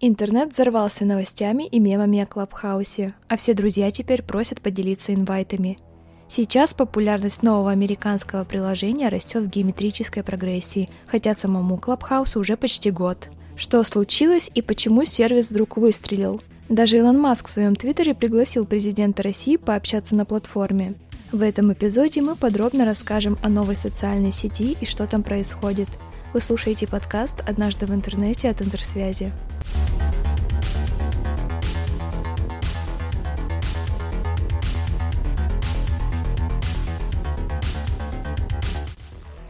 Интернет взорвался новостями и мемами о Клабхаусе, а все друзья теперь просят поделиться инвайтами. Сейчас популярность нового американского приложения растет в геометрической прогрессии, хотя самому Клабхаусу уже почти год. Что случилось и почему сервис вдруг выстрелил? Даже Илон Маск в своем твиттере пригласил президента России пообщаться на платформе. В этом эпизоде мы подробно расскажем о новой социальной сети и что там происходит. Вы слушаете подкаст «Однажды в интернете» от Интерсвязи.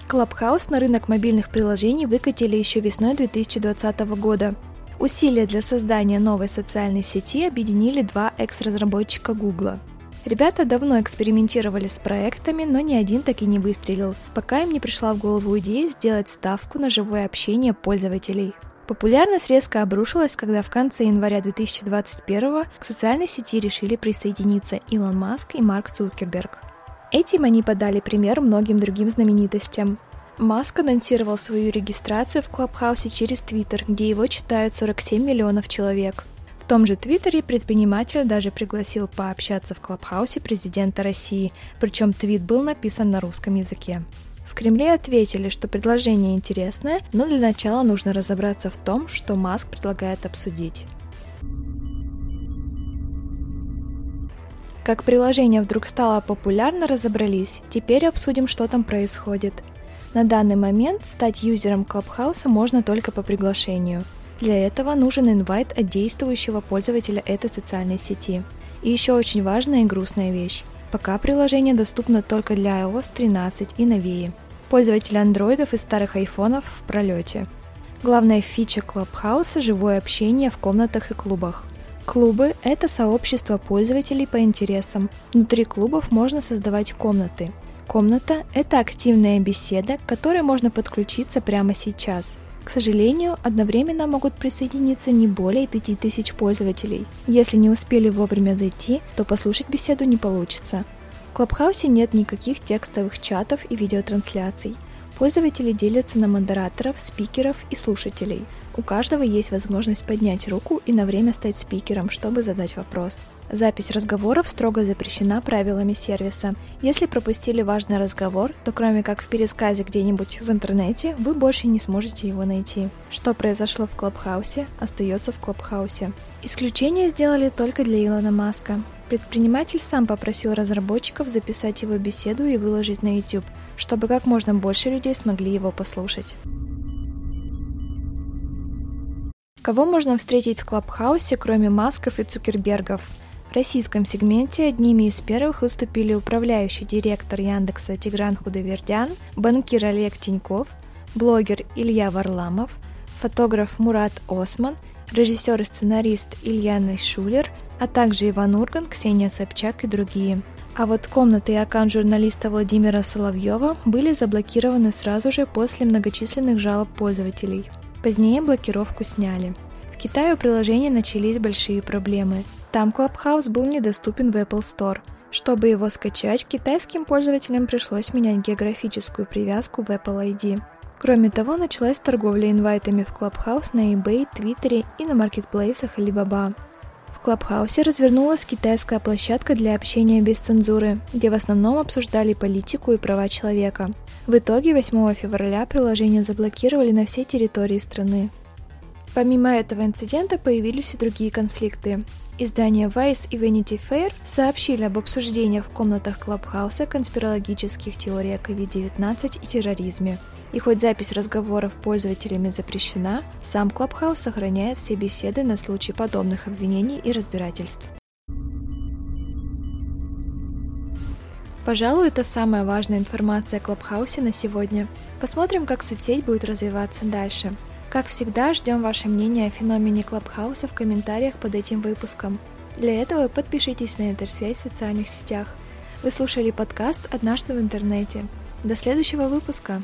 Clubhouse на рынок мобильных приложений выкатили еще весной 2020 года. Усилия для создания новой социальной сети объединили два экс-разработчика Google. Ребята давно экспериментировали с проектами, но ни один так и не выстрелил, пока им не пришла в голову идея сделать ставку на живое общение пользователей. Популярность резко обрушилась, когда в конце января 2021 к социальной сети решили присоединиться Илон Маск и Марк Цукерберг. Этим они подали пример многим другим знаменитостям. Маск анонсировал свою регистрацию в Клабхаусе через Твиттер, где его читают 47 миллионов человек. Том же Твиттере предприниматель даже пригласил пообщаться в Клабхаусе президента России, причем твит был написан на русском языке. В Кремле ответили, что предложение интересное, но для начала нужно разобраться в том, что Маск предлагает обсудить. Как приложение вдруг стало популярно, разобрались. Теперь обсудим, что там происходит. На данный момент стать юзером Клабхауса можно только по приглашению. Для этого нужен инвайт от действующего пользователя этой социальной сети. И еще очень важная и грустная вещь. Пока приложение доступно только для iOS 13 и новее. Пользователи андроидов и старых айфонов в пролете. Главная фича Клабхауса – живое общение в комнатах и клубах – Клубы – это сообщество пользователей по интересам. Внутри клубов можно создавать комнаты. Комната – это активная беседа, к которой можно подключиться прямо сейчас. К сожалению, одновременно могут присоединиться не более 5000 пользователей. Если не успели вовремя зайти, то послушать беседу не получится. В Клабхаусе нет никаких текстовых чатов и видеотрансляций. Пользователи делятся на модераторов, спикеров и слушателей. У каждого есть возможность поднять руку и на время стать спикером, чтобы задать вопрос. Запись разговоров строго запрещена правилами сервиса. Если пропустили важный разговор, то кроме как в пересказе где-нибудь в интернете, вы больше не сможете его найти. Что произошло в Клабхаусе, остается в Клабхаусе. Исключение сделали только для Илона Маска. Предприниматель сам попросил разработчиков записать его беседу и выложить на YouTube, чтобы как можно больше людей смогли его послушать. Кого можно встретить в Клабхаусе, кроме Масков и Цукербергов? В российском сегменте одними из первых выступили управляющий директор Яндекса Тигран Худовердян, банкир Олег Тиньков, блогер Илья Варламов, фотограф Мурат Осман, режиссер и сценарист Илья Найшулер – а также Иван Урган, Ксения Собчак и другие. А вот комнаты и аккаунт журналиста Владимира Соловьева были заблокированы сразу же после многочисленных жалоб пользователей. Позднее блокировку сняли. В Китае у приложения начались большие проблемы. Там Clubhouse был недоступен в Apple Store. Чтобы его скачать, китайским пользователям пришлось менять географическую привязку в Apple ID. Кроме того, началась торговля инвайтами в Clubhouse на eBay, Твиттере и на маркетплейсах Alibaba. Клабхаусе развернулась китайская площадка для общения без цензуры, где в основном обсуждали политику и права человека. В итоге 8 февраля приложение заблокировали на всей территории страны. Помимо этого инцидента появились и другие конфликты. Издания Vice и Vanity Fair сообщили об обсуждениях в комнатах Клабхауса конспирологических теорий о COVID-19 и терроризме. И хоть запись разговоров пользователями запрещена, сам Клабхаус сохраняет все беседы на случай подобных обвинений и разбирательств. Пожалуй, это самая важная информация о Клабхаусе на сегодня. Посмотрим, как соцсеть будет развиваться дальше – как всегда, ждем ваше мнение о феномене Клабхауса в комментариях под этим выпуском. Для этого подпишитесь на Интерсвязь в социальных сетях. Вы слушали подкаст «Однажды в интернете». До следующего выпуска!